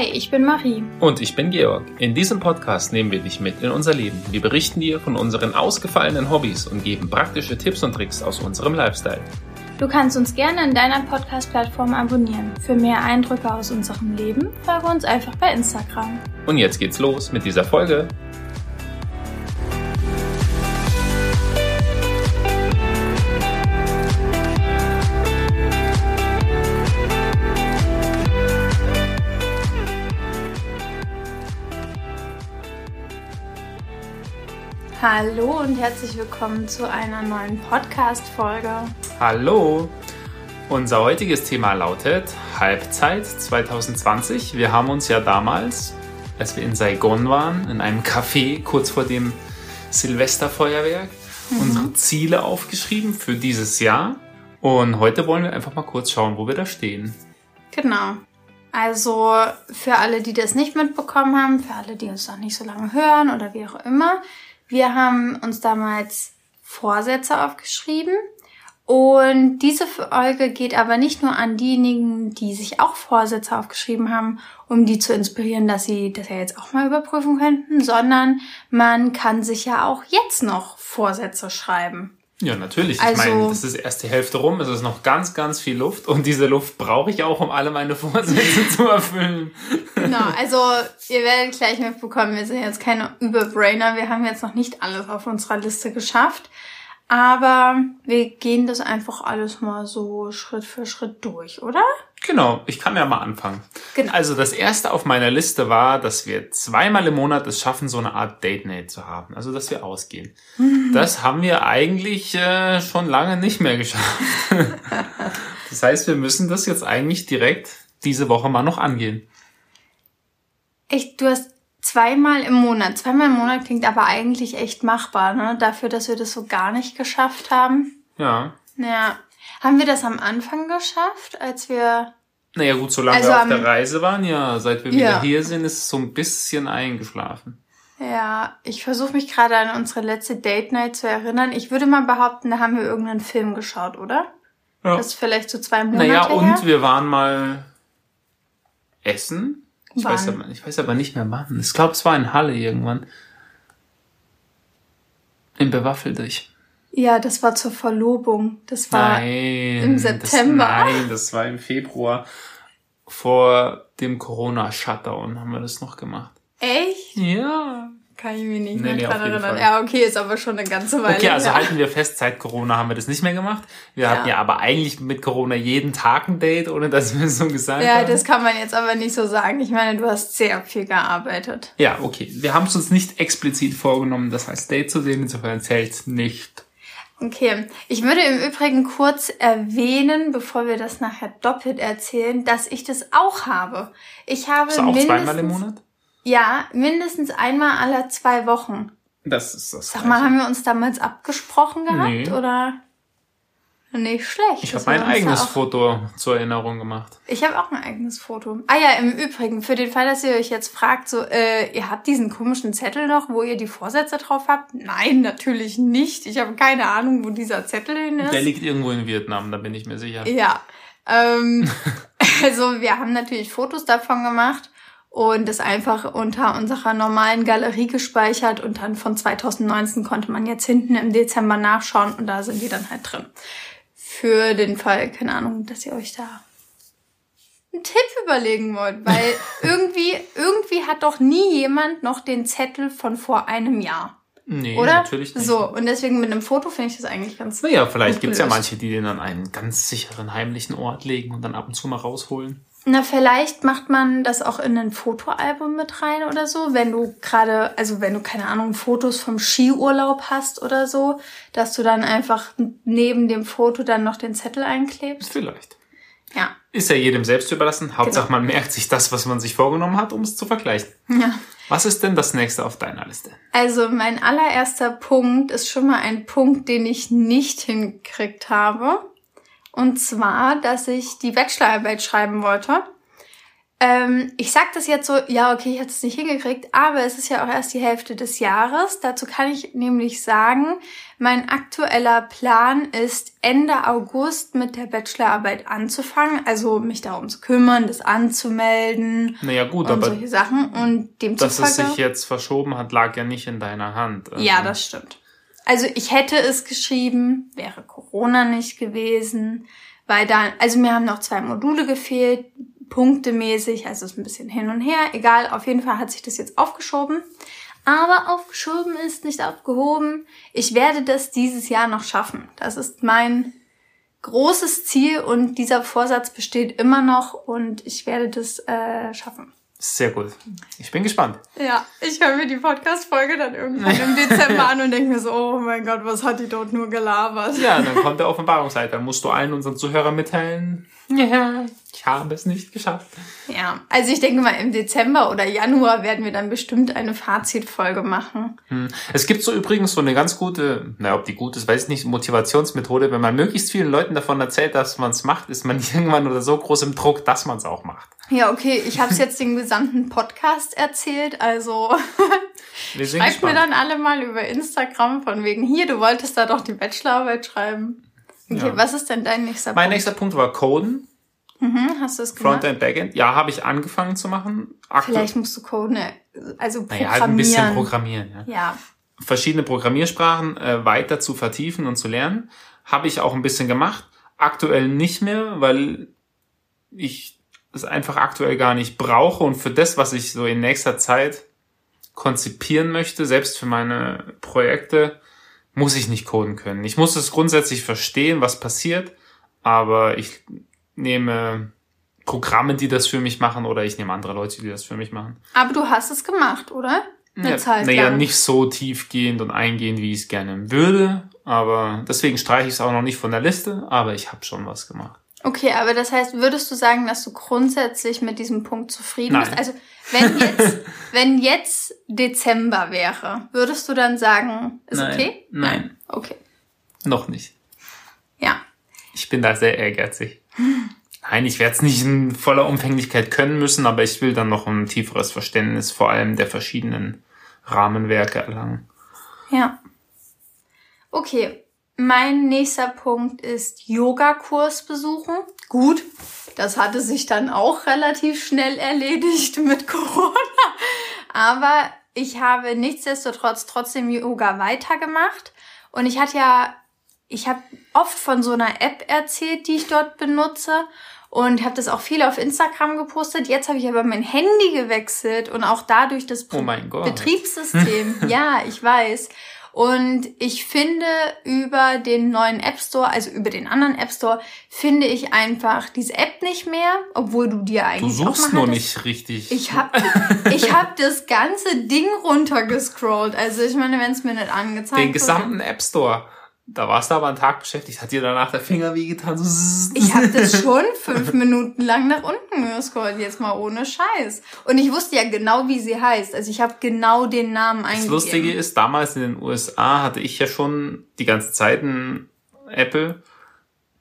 Hi, ich bin Marie. Und ich bin Georg. In diesem Podcast nehmen wir dich mit in unser Leben. Wir berichten dir von unseren ausgefallenen Hobbys und geben praktische Tipps und Tricks aus unserem Lifestyle. Du kannst uns gerne in deiner Podcast-Plattform abonnieren. Für mehr Eindrücke aus unserem Leben folge uns einfach bei Instagram. Und jetzt geht's los mit dieser Folge. Hallo und herzlich willkommen zu einer neuen Podcast-Folge. Hallo! Unser heutiges Thema lautet Halbzeit 2020. Wir haben uns ja damals, als wir in Saigon waren, in einem Café kurz vor dem Silvesterfeuerwerk, mhm. unsere Ziele aufgeschrieben für dieses Jahr. Und heute wollen wir einfach mal kurz schauen, wo wir da stehen. Genau. Also für alle, die das nicht mitbekommen haben, für alle, die uns noch nicht so lange hören oder wie auch immer, wir haben uns damals Vorsätze aufgeschrieben. Und diese Folge geht aber nicht nur an diejenigen, die sich auch Vorsätze aufgeschrieben haben, um die zu inspirieren, dass sie das ja jetzt auch mal überprüfen könnten, sondern man kann sich ja auch jetzt noch Vorsätze schreiben. Ja, natürlich. Also, ich meine, das ist erst die Hälfte rum, es ist noch ganz, ganz viel Luft und diese Luft brauche ich auch, um alle meine Vorsätze zu erfüllen. Genau, also ihr werdet gleich mitbekommen, wir sind jetzt keine Überbrainer, wir haben jetzt noch nicht alles auf unserer Liste geschafft. Aber wir gehen das einfach alles mal so Schritt für Schritt durch, oder? Genau, ich kann ja mal anfangen. Genau. Also das erste auf meiner Liste war, dass wir zweimal im Monat es schaffen, so eine Art Date Night zu haben. Also dass wir ausgehen. Mhm. Das haben wir eigentlich äh, schon lange nicht mehr geschafft. das heißt, wir müssen das jetzt eigentlich direkt diese Woche mal noch angehen. Echt, du hast Zweimal im Monat. Zweimal im Monat klingt aber eigentlich echt machbar, ne? Dafür, dass wir das so gar nicht geschafft haben. Ja. Ja. Haben wir das am Anfang geschafft, als wir. Naja, gut, solange also wir auf der Reise waren, ja. Seit wir ja. wieder hier sind, ist es so ein bisschen eingeschlafen. Ja, ich versuche mich gerade an unsere letzte Date Night zu erinnern. Ich würde mal behaupten, da haben wir irgendeinen Film geschaut, oder? Ja. Das ist vielleicht so zwei Monate Naja, und her. wir waren mal essen. Ich weiß, aber, ich weiß aber nicht mehr wann. Ich glaube, es war in Halle irgendwann. In Bewaffeldich. Ja, das war zur Verlobung. Das war nein, im September. Das, nein, das war im Februar. Vor dem Corona-Shutdown haben wir das noch gemacht. Echt? Ja. Kann ich mich nicht nee, mehr nee, dran erinnern. Ja, okay, ist aber schon eine ganze Weile. Okay, also her. halten wir fest, seit Corona haben wir das nicht mehr gemacht. Wir ja. hatten ja aber eigentlich mit Corona jeden Tag ein Date, ohne dass wir es so gesagt ja, haben. Ja, das kann man jetzt aber nicht so sagen. Ich meine, du hast sehr viel gearbeitet. Ja, okay. Wir haben es uns nicht explizit vorgenommen, das heißt Date zu sehen, insofern zählt nicht. Okay, ich würde im Übrigen kurz erwähnen, bevor wir das nachher doppelt erzählen, dass ich das auch habe. Ich habe Ist auch zweimal im Monat? Ja, mindestens einmal alle zwei Wochen. Das ist das. Sag mal, haben wir uns damals abgesprochen gehabt nee. oder? Nicht schlecht. Ich habe mein eigenes Foto zur Erinnerung gemacht. Ich habe auch ein eigenes Foto. Ah ja, im Übrigen, für den Fall, dass ihr euch jetzt fragt, so, äh, ihr habt diesen komischen Zettel noch, wo ihr die Vorsätze drauf habt? Nein, natürlich nicht. Ich habe keine Ahnung, wo dieser Zettel hin ist. Der liegt irgendwo in Vietnam, da bin ich mir sicher. Ja. Ähm, also wir haben natürlich Fotos davon gemacht und das einfach unter unserer normalen Galerie gespeichert und dann von 2019 konnte man jetzt hinten im Dezember nachschauen und da sind die dann halt drin. Für den Fall, keine Ahnung, dass ihr euch da einen Tipp überlegen wollt, weil irgendwie, irgendwie hat doch nie jemand noch den Zettel von vor einem Jahr. Nee, Oder? natürlich nicht. So, und deswegen mit einem Foto finde ich das eigentlich ganz Naja, vielleicht gibt's ja manche, die den an einen ganz sicheren, heimlichen Ort legen und dann ab und zu mal rausholen. Na, vielleicht macht man das auch in ein Fotoalbum mit rein oder so, wenn du gerade, also wenn du keine Ahnung, Fotos vom Skiurlaub hast oder so, dass du dann einfach neben dem Foto dann noch den Zettel einklebst. Vielleicht. Ja. Ist ja jedem selbst überlassen. Hauptsache genau. man merkt sich das, was man sich vorgenommen hat, um es zu vergleichen. Ja. Was ist denn das nächste auf deiner Liste? Also mein allererster Punkt ist schon mal ein Punkt, den ich nicht hingekriegt habe. Und zwar, dass ich die Bachelorarbeit schreiben wollte. Ähm, ich sag das jetzt so, ja, okay, ich hätte es nicht hingekriegt, aber es ist ja auch erst die Hälfte des Jahres. Dazu kann ich nämlich sagen, mein aktueller Plan ist, Ende August mit der Bachelorarbeit anzufangen, also mich darum zu kümmern, das anzumelden. Naja, gut, und aber solche Sachen. Und dem dass es sich jetzt verschoben hat, lag ja nicht in deiner Hand. Also, Ja, das stimmt. Also ich hätte es geschrieben, wäre Corona nicht gewesen, weil dann, also mir haben noch zwei Module gefehlt, punktemäßig, also es ist ein bisschen hin und her. Egal, auf jeden Fall hat sich das jetzt aufgeschoben. Aber aufgeschoben ist nicht aufgehoben. Ich werde das dieses Jahr noch schaffen. Das ist mein großes Ziel und dieser Vorsatz besteht immer noch und ich werde das äh, schaffen. Sehr gut. Ich bin gespannt. Ja, ich höre mir die Podcast-Folge dann irgendwann im Dezember an und denke mir so, oh mein Gott, was hat die dort nur gelabert? Ja, dann kommt der Offenbarungszeit. Dann musst du allen unseren Zuhörern mitteilen. Ja, ich habe es nicht geschafft. Ja, also ich denke mal, im Dezember oder Januar werden wir dann bestimmt eine Fazitfolge machen. Hm. Es gibt so übrigens so eine ganz gute, na, ob die gut ist, weiß ich nicht, Motivationsmethode. Wenn man möglichst vielen Leuten davon erzählt, dass man es macht, ist man irgendwann oder so groß im Druck, dass man es auch macht. Ja, okay, ich habe es jetzt den gesamten Podcast erzählt, also schreibt mir dann alle mal über Instagram von wegen hier, du wolltest da doch die Bachelorarbeit schreiben. Okay, Ja. was ist denn dein nächster Mein Punkt? nächster Punkt war Coden, Mhm, hast du es gemacht? Frontend, Backend. Ja, habe ich angefangen zu machen. Aktu- Vielleicht musst du Coden, äh, also programmieren. naja, halt ein bisschen programmieren. Ja. ja, verschiedene Programmiersprachen äh, weiter zu vertiefen und zu lernen. Habe ich auch ein bisschen gemacht. Aktuell nicht mehr, weil ich es einfach aktuell gar nicht brauche und für das, was ich so in nächster Zeit konzipieren möchte, selbst für meine Projekte, muss ich nicht coden können. Ich muss es grundsätzlich verstehen, was passiert, aber ich nehme Programme, die das für mich machen oder ich nehme andere Leute, die das für mich machen. aber du hast es gemacht, oder? Eine Ja, Zeit naja, nicht so tiefgehend und eingehend, wie ich es gerne würde. Aber deswegen streiche ich es auch noch nicht von der Liste, aber ich habe schon was gemacht. Okay, aber das heißt, würdest du sagen, dass du grundsätzlich mit diesem Punkt zufrieden Nein. bist? Also, wenn jetzt, wenn jetzt Dezember wäre, würdest du dann sagen, ist Nein. okay? Nein. Okay. Noch nicht. Ja. Ich bin da sehr ehrgeizig. Nein, ich werde es nicht in voller Umfänglichkeit können müssen, aber ich will dann noch ein tieferes Verständnis vor allem der verschiedenen Rahmenwerke erlangen. Ja. Okay. Mein nächster Punkt ist Yogakurs besuchen. Gut. Das hatte sich dann auch relativ schnell erledigt mit Corona. Aber ich habe nichtsdestotrotz trotzdem Yoga weitergemacht. Und ich hatte ja, ich habe oft von so einer App erzählt, die ich dort benutze. Und habe das auch viel auf Instagram gepostet. Jetzt habe ich aber mein Handy gewechselt und auch dadurch das Oh. Betriebssystem. ja, ich weiß. Und ich finde über den neuen App Store, also über den anderen App Store, finde ich einfach diese App nicht mehr, obwohl du dir Du eigentlich auch suchst mal nur hattest. nicht richtig. Ich hab, ich hab das ganze Ding runtergescrollt. Also ich meine, wenn es mir nicht angezeigt den wird. gesamten App Store. Da warst du aber einen Tag beschäftigt. Hat dir danach der Finger wehgetan? So. Ich habe das schon fünf Minuten lang nach unten gescrollt, jetzt mal ohne Scheiß. Und ich wusste ja genau, wie sie heißt. Also ich habe genau den Namen Das eingegeben. Lustige ist, damals in den USA hatte ich ja schon die ganze Zeit ein Apple.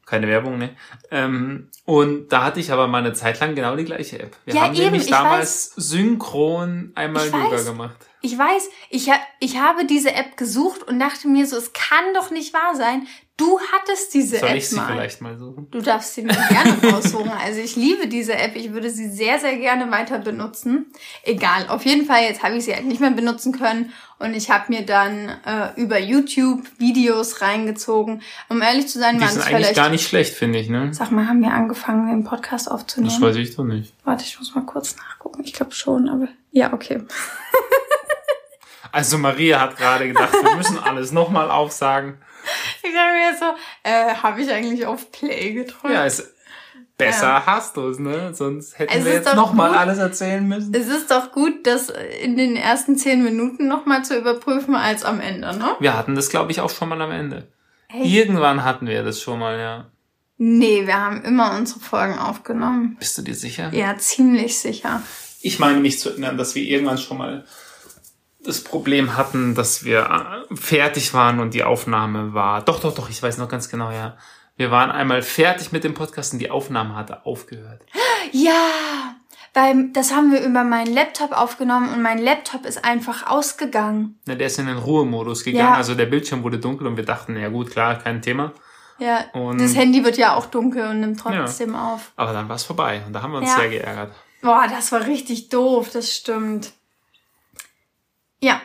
Keine Werbung, ne? Ähm, und da hatte ich aber mal eine Zeit lang genau die gleiche App. Wir Ja, haben eben, nämlich ich damals synchron einmal Yoga weiß. gemacht. Ich weiß, ich, ha ich habe diese App gesucht und dachte mir so, es kann doch nicht wahr sein. Du hattest diese Soll App ich sie mal. vielleicht mal suchen? Du darfst sie mir gerne raussuchen. Also ich liebe diese App. Ich würde sie sehr, sehr gerne weiter benutzen. Egal. Auf jeden Fall, jetzt habe ich sie halt nicht mehr benutzen können. Und ich habe mir dann äh, über YouTube Videos reingezogen. Um ehrlich zu sein, Die waren sind es eigentlich vielleicht... gar nicht schlecht, finde ich, ne? Sag mal, haben wir angefangen, den Podcast aufzunehmen? Das weiß ich doch nicht. Warte, ich muss mal kurz nachgucken. Ich glaube schon, aber... Ja, okay. Also Maria hat gerade gedacht, wir müssen alles nochmal aufsagen. Ich dachte mir so, äh, habe ich eigentlich auf Play gedrückt? Ja, ist besser hast du es, ne? Sonst hätten Es wir jetzt nochmal alles erzählen müssen. Es ist doch gut, das in den ersten zehn Minuten nochmal zu überprüfen, als am Ende, ne? Wir hatten das, glaube ich, auch schon mal am Ende. Hey. Irgendwann hatten wir das schon mal, ja. Nee, wir haben immer unsere Folgen aufgenommen. Bist du dir sicher? Ja, ziemlich sicher. Ich meine mich zu erinnern, dass wir irgendwann schon mal das Problem hatten, dass wir äh, fertig waren und die Aufnahme war. Doch, doch, doch, ich weiß noch ganz genau, ja. Wir waren einmal fertig mit dem Podcast und die Aufnahme hatte aufgehört. Ja, Weil das haben wir über meinen Laptop aufgenommen und mein Laptop ist einfach ausgegangen. Na, der ist in den Ruhemodus gegangen, Ja. also der Bildschirm wurde dunkel und wir dachten, ja gut, klar, kein Thema. Ja, Und- das Handy wird ja auch dunkel und nimmt trotzdem auf. Aber dann war es vorbei und da haben wir uns Ja. sehr geärgert. Boah, das war richtig doof, das stimmt. Ja,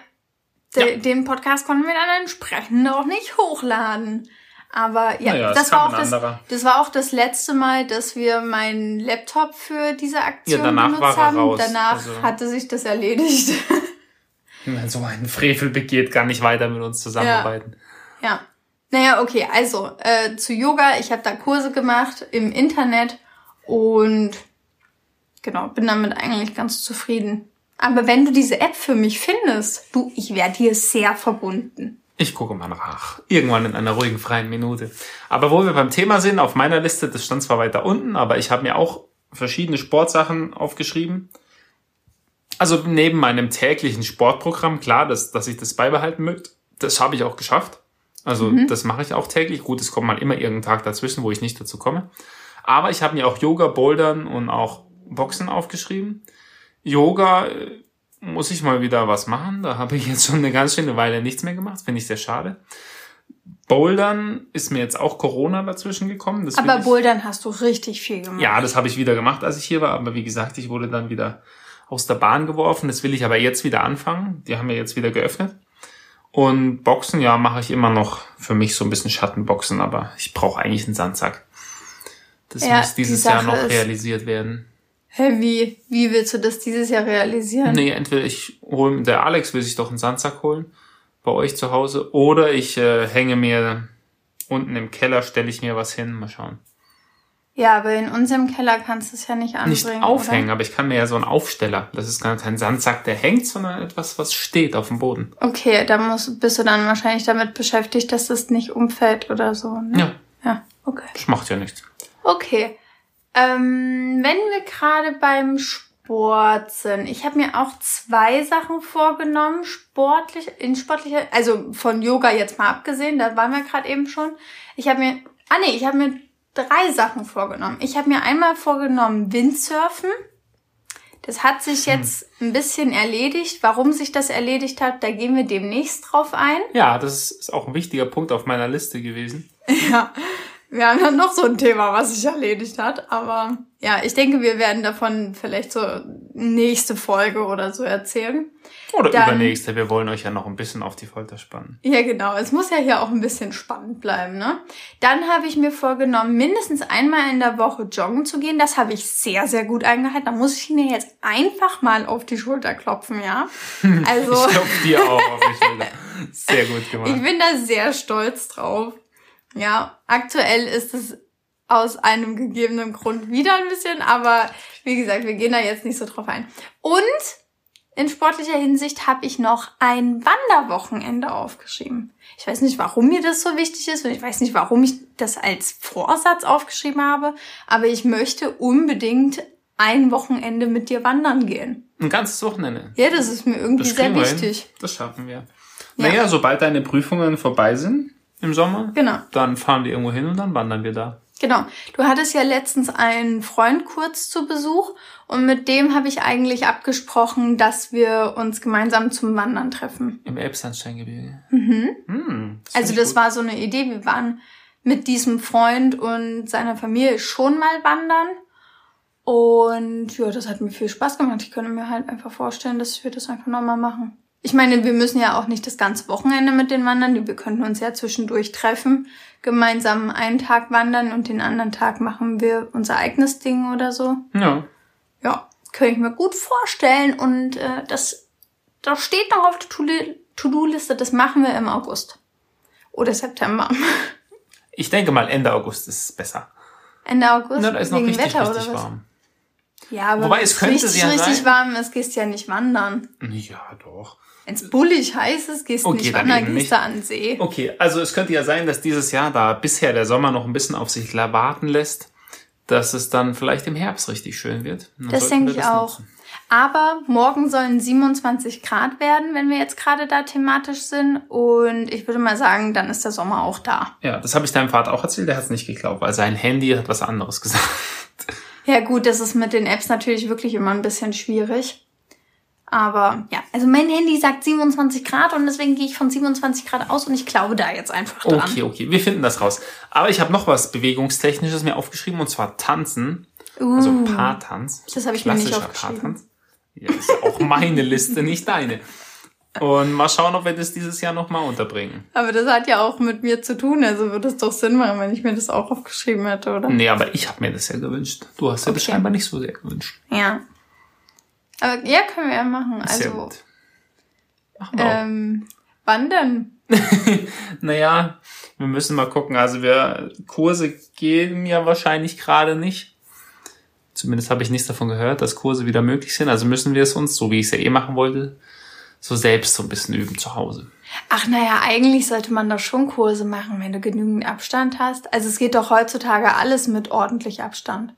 De Ja. den Podcast konnten wir dann entsprechend auch nicht hochladen. Aber ja, Naja, das, war auch ein das, das war auch das letzte Mal, dass wir meinen Laptop für diese Aktion Ja, danach benutzt war er haben. raus, Danach also- hatte sich das erledigt. Wenn so einen Frevel begeht, gar nicht weiter mit uns zusammenarbeiten. Ja. Naja, okay, also äh, zu Yoga, ich habe da Kurse gemacht im Internet und genau, bin damit eigentlich ganz zufrieden. Aber wenn du diese App für mich findest, du, ich werde dir sehr verbunden. Ich gucke mal nach. Irgendwann in einer ruhigen, freien Minute. Aber wo wir beim Thema sind, auf meiner Liste, das stand zwar weiter unten, aber ich habe mir auch verschiedene Sportsachen aufgeschrieben. Also neben meinem täglichen Sportprogramm, klar, dass, dass ich das beibehalten möchte, das habe ich auch geschafft. Also das mache ich auch täglich. Gut, es kommt mal immer irgendein Tag dazwischen, wo ich nicht dazu komme. Aber ich habe mir auch Yoga, Bouldern und auch Boxen aufgeschrieben. Yoga äh, muss ich mal wieder was machen. Da habe ich jetzt schon eine ganz schöne Weile nichts mehr gemacht. Finde ich sehr schade. Bouldern ist mir jetzt auch Corona dazwischen gekommen. Das Aber ich- Bouldern hast du richtig viel gemacht. ja, das habe ich wieder gemacht, als ich hier war. Aber wie gesagt, ich wurde dann wieder aus der Bahn geworfen. Das will ich aber jetzt wieder anfangen. Die haben ja jetzt wieder geöffnet. Und Boxen, ja, mache ich immer noch für mich so ein bisschen Schattenboxen, aber ich brauche eigentlich einen Sandsack. Das Ja, muss dieses die Jahr noch ist- realisiert werden. Hä, wie, wie willst du das dieses Jahr realisieren? Nee, entweder ich hole, der Alex will sich doch einen Sandsack holen bei euch zu Hause oder ich äh, hänge mir unten im Keller, stelle ich mir was hin, mal schauen. Ja, aber in unserem Keller kannst du es ja nicht anbringen. Nicht aufhängen, aber ich kann mir ja so einen Aufsteller. Das ist gar kein Sandsack, der hängt, sondern etwas, was steht auf dem Boden. Oder? Okay, da musst, bist du dann wahrscheinlich damit beschäftigt, dass das nicht umfällt oder so. Ne? Ja, Ja, okay. das macht ja nichts. Okay. Ähm, wenn wir gerade beim Sport sind, ich habe mir auch zwei Sachen vorgenommen, sportlich, in sportlicher, also von Yoga jetzt mal abgesehen, da waren wir gerade eben schon. Ich habe mir, ah nee, ich habe mir drei Sachen vorgenommen. Ich habe mir einmal vorgenommen Windsurfen. Das hat sich jetzt ein bisschen erledigt. Warum sich das erledigt hat, da gehen wir demnächst drauf ein. Ja, das ist auch ein wichtiger Punkt auf meiner Liste gewesen. Ja, wir haben ja noch so ein Thema, was sich erledigt hat. Aber ja, ich denke, wir werden davon vielleicht so nächste Folge oder so erzählen. Oder Dann- übernächste, wir wollen euch ja noch ein bisschen auf die Folter spannen. Ja, genau. Es muss ja hier auch ein bisschen spannend bleiben, ne? Dann habe ich mir vorgenommen, mindestens einmal in der Woche joggen zu gehen. Das habe ich sehr, sehr gut eingehalten. Da muss ich mir jetzt einfach mal auf die Schulter klopfen, ja? Also, Ich klopfe dir auch auf die Schulter. Sehr gut ich gemacht. bin da sehr stolz drauf. Ja, aktuell ist es aus einem gegebenen Grund wieder ein bisschen, aber wie gesagt, wir gehen da jetzt nicht so drauf ein. Und in sportlicher Hinsicht habe ich noch ein Wanderwochenende aufgeschrieben. Ich weiß nicht, warum mir das so wichtig ist und ich weiß nicht, warum ich das als Vorsatz aufgeschrieben habe, aber ich möchte unbedingt ein Wochenende mit dir wandern gehen. Ein ganzes Wochenende. Ja, das ist mir irgendwie sehr wir hin. wichtig. Das schaffen wir. Ja. Naja, sobald deine Prüfungen vorbei sind im Sommer, Genau. dann fahren wir irgendwo hin und dann wandern wir da. Genau. Du hattest ja letztens einen Freund kurz zu Besuch und mit dem habe ich eigentlich abgesprochen, dass wir uns gemeinsam zum Wandern treffen. Im Elbsandsteingebirge. Mhm. Hm, also finde ich das gut. war so eine Idee. Wir waren mit diesem Freund und seiner Familie schon mal wandern. Und ja, das hat mir viel Spaß gemacht. Ich könnte mir halt einfach vorstellen, dass wir das einfach nochmal machen. Ich meine, wir müssen ja auch nicht das ganze Wochenende mit den wandern. Wir könnten uns ja zwischendurch treffen, gemeinsam einen Tag wandern und den anderen Tag machen wir unser eigenes Ding oder so. Ja. Ja, könnte ich mir gut vorstellen. Und äh, das, das steht noch auf der To- To-Do-Liste. Das machen wir im August. Oder September. Ich denke mal, Ende August ist es besser. Ende August Na, da ist noch wegen richtig, Wetter richtig oder was? warm. Ja, aber Wobei, es könnte richtig, ja richtig sein- warm ist, gehst du ja nicht wandern. Ja, doch. Wenn es bullig heiß ist, gehst du Okay, nicht wandern, gehst du an den See. Okay, also es könnte ja sein, dass dieses Jahr, da bisher der Sommer noch ein bisschen auf sich warten lässt, dass es dann vielleicht im Herbst richtig schön wird. Dann Das denke wir ich auch. nutzen. Aber morgen sollen 27 Grad werden, wenn wir jetzt gerade da thematisch sind. Und ich würde mal sagen, dann ist der Sommer auch da. Ja, das habe ich deinem Vater auch erzählt, der hat es nicht geglaubt, weil sein Handy hat was anderes gesagt. Ja gut, das ist mit den Apps natürlich wirklich immer ein bisschen schwierig. Aber ja, also mein Handy sagt 27 Grad und deswegen gehe ich von 27 Grad aus und ich glaube da jetzt einfach dran. Okay, okay, wir finden das raus. Aber ich habe noch was Bewegungstechnisches mir aufgeschrieben und zwar Tanzen. Uh, Also Paartanz. Das habe ich mir nicht Klassischer aufgeschrieben. Paartanz. Ja, ist ja auch meine Liste, nicht deine. Und mal schauen, ob wir das dieses Jahr nochmal unterbringen. Aber das hat ja auch mit mir zu tun, also würde es doch Sinn machen, wenn ich mir das auch aufgeschrieben hätte, oder? Nee, aber ich habe mir das ja gewünscht. Du hast das Okay. scheinbar nicht so sehr gewünscht. Ja. Aber ja, können wir ja machen. Sehr Also, gut. Machen wir ähm, wann denn? Naja, wir müssen mal gucken. Also wir Kurse gehen ja wahrscheinlich gerade nicht. Zumindest habe ich nichts davon gehört, dass Kurse wieder möglich sind. Also müssen wir es uns, so wie ich es ja eh machen wollte, so selbst so ein bisschen üben zu Hause. Ach naja, eigentlich sollte man doch schon Kurse machen, wenn du genügend Abstand hast. Also es geht doch heutzutage alles mit ordentlich Abstand,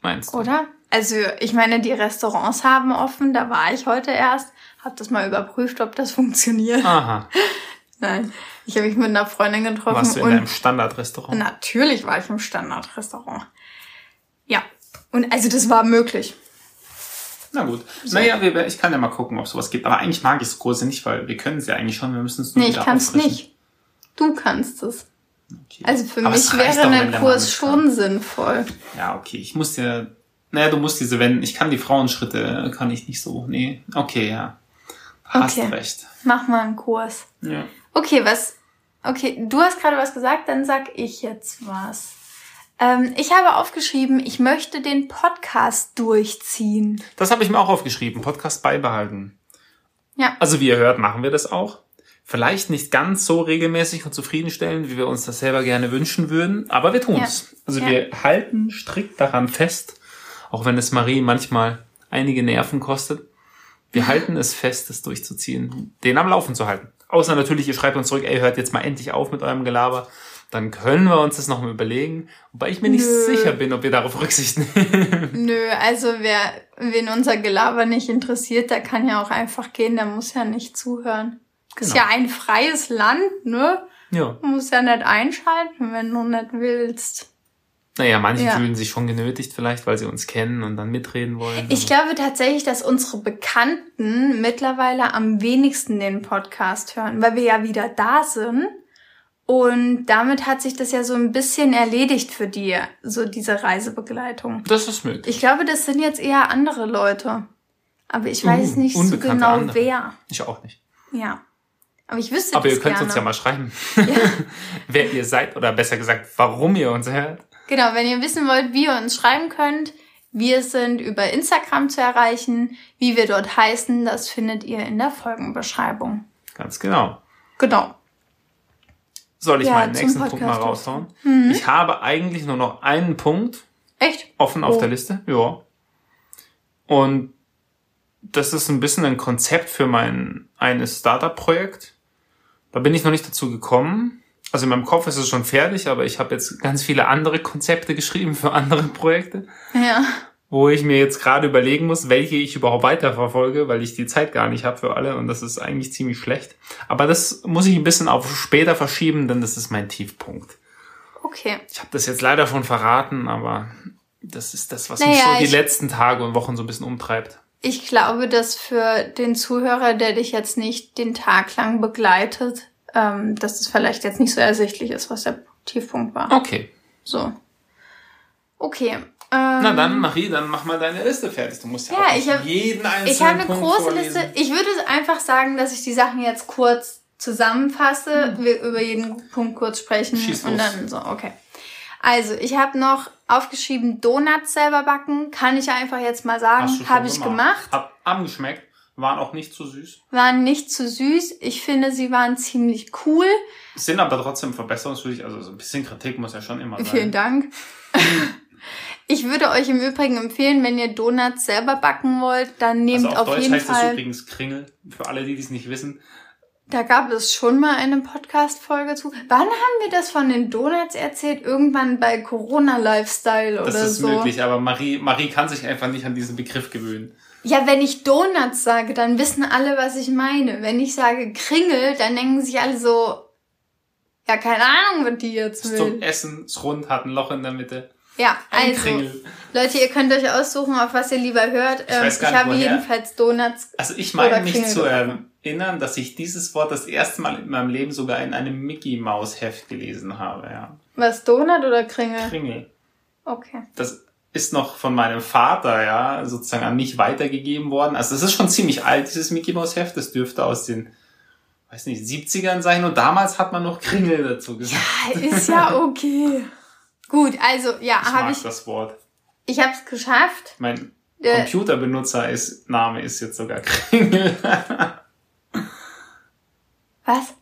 Meinst du? oder? Also ich meine, die Restaurants haben offen, da war ich heute erst, habe das mal überprüft, ob das funktioniert. Aha. Nein, ich habe mich mit einer Freundin getroffen Warst du in einem Standardrestaurant? natürlich war ich im Standardrestaurant. Ja, und also das war möglich. Na gut. Naja, wir, ich kann ja mal gucken, ob sowas gibt. Aber eigentlich mag ich so Kurse nicht, weil wir können es ja eigentlich schon. Wir müssen es nur Nee, ich kann es nicht. Du kannst es. Okay. Also für Aber mich wäre doch, ein Kurs schon sinnvoll. Ja, okay. Ich muss ja. Naja, du musst diese Wenden. Ich kann die Frauenschritte, kann ich nicht so. Nee. Okay, ja. Hast Okay. recht. Mach mal einen Kurs. Ja. Okay, was? Okay, du hast gerade was gesagt, dann sag ich jetzt was. Ähm, ich habe aufgeschrieben, ich möchte den Podcast durchziehen. Das habe ich mir auch aufgeschrieben. Podcast beibehalten. Ja. Also wie ihr hört, machen wir das auch. Vielleicht nicht ganz so regelmäßig und zufriedenstellend, wie wir uns das selber gerne wünschen würden, aber wir tun's. Ja. Also Ja. wir halten strikt daran fest, auch wenn es Marie manchmal einige Nerven kostet. Wir halten es fest, es durchzuziehen, den am Laufen zu halten. Außer natürlich, ihr schreibt uns zurück, ey, hört jetzt mal endlich auf mit eurem Gelaber. Dann können wir uns das nochmal überlegen. Wobei ich mir nicht Nö. sicher bin, ob wir darauf Rücksicht nehmen. Nö, also wer, wen unser Gelaber nicht interessiert, der kann ja auch einfach gehen, der muss ja nicht zuhören. Ist Genau. ja ein freies Land, ne? ja. Du musst ja nicht einschalten, wenn du nicht willst. Naja, manche Ja. fühlen sich schon genötigt vielleicht, weil sie uns kennen und dann mitreden wollen. Ich glaube tatsächlich, dass unsere Bekannten mittlerweile am wenigsten den Podcast hören, weil wir ja wieder da sind. Und damit hat sich das ja so ein bisschen erledigt für die, so diese Reisebegleitung. das ist möglich. Ich glaube, das sind jetzt eher andere Leute. Aber ich weiß Uh, nicht so genau andere. wer. Ich auch nicht. Ja. Aber ich wüsste Aber ihr könnt gerne. uns ja mal schreiben, Ja. wer ihr seid oder besser gesagt, warum ihr uns hört. Genau, wenn ihr wissen wollt, wie ihr uns schreiben könnt, wir sind über Instagram zu erreichen. Wie wir dort heißen, das findet ihr in der Folgenbeschreibung. Ganz genau. Genau. Soll ich Ja, meinen nächsten Punkt mal Podcast raushauen? Ich habe eigentlich nur noch einen Punkt Echt? offen auf Oh. der Liste. Ja. Und das ist ein bisschen ein Konzept für mein eines Startup-Projekt. Da bin ich noch nicht dazu gekommen. Also in meinem Kopf ist es schon fertig, aber ich habe jetzt ganz viele andere Konzepte geschrieben für andere Projekte, Ja. wo ich mir jetzt gerade überlegen muss, welche ich überhaupt weiterverfolge, weil ich die Zeit gar nicht habe für alle und das ist eigentlich ziemlich schlecht. Aber das muss ich ein bisschen auf später verschieben, denn das ist mein Tiefpunkt. Okay. Ich habe das jetzt leider schon verraten, aber das ist das, was Naja, mich so die letzten Tage und Wochen so ein bisschen umtreibt. Ich glaube, dass für den Zuhörer, der dich jetzt nicht den Tag lang begleitet, ähm, dass es vielleicht jetzt nicht so ersichtlich ist, was der Tiefpunkt war. Okay. So. Okay. Ähm, Na dann, Marie, dann mach mal deine Liste fertig. Du musst ja, Ja, auch ich hab- jeden einzelnen Ich habe eine Punkt große vorlesen. Liste. Ich würde einfach sagen, dass ich die Sachen jetzt kurz zusammenfasse, wir über jeden Punkt kurz sprechen. Schieß und los. dann so, okay. Also, ich habe noch aufgeschrieben, Donuts selber backen. Kann ich einfach jetzt mal sagen, habe ich gemacht. Hat angeschmeckt, waren auch nicht zu süß. Waren nicht zu süß. Ich finde, sie waren ziemlich cool. Sind aber trotzdem verbesserungswürdig. Also so ein bisschen Kritik muss ja schon immer sein. Vielen Dank. Ich würde euch im Übrigen empfehlen, wenn ihr Donuts selber backen wollt, dann nehmt Also auf, auf, Deutsch jeden heißt es Fall. übrigens Kringel. Für alle, die es nicht wissen. Da gab es schon mal eine Podcast-Folge zu. Wann haben wir das von den Donuts erzählt? Irgendwann bei Corona Lifestyle Das oder ist so. möglich, aber Marie, Marie kann sich einfach nicht an diesen Begriff gewöhnen. Ja, wenn ich Donuts sage, dann wissen alle, was ich meine. Wenn ich sage Kringel, dann denken sich alle so, ja, keine Ahnung, was die jetzt Ist zum will. Essen, ist rund, hat ein Loch in der Mitte. Ja, Ein also, Kringel. Leute, ihr könnt euch aussuchen, auf was ihr lieber hört. Ich Ähm, weiß Ich, gar nicht, habe woher. jedenfalls Donuts. Also ich meine mich Kringel zu erinnern, dass ich dieses Wort das erste Mal in meinem Leben sogar in einem Mickey Maus Heft gelesen habe, ja. Was, Donut oder Kringel? Kringel. Okay. Das ist noch von meinem Vater, ja, sozusagen an mich weitergegeben worden. Also es ist schon ziemlich alt, dieses Mickey Maus Heft. Das dürfte aus den, weiß nicht, 70ern sein. Und damals hat man noch Kringel dazu gesagt. Ah, Ist ja okay. Gut, also, ja, habe ich, das Wort. ich habe es geschafft. Mein Äh, Computerbenutzer ist, Name ist jetzt sogar Kringel. Was?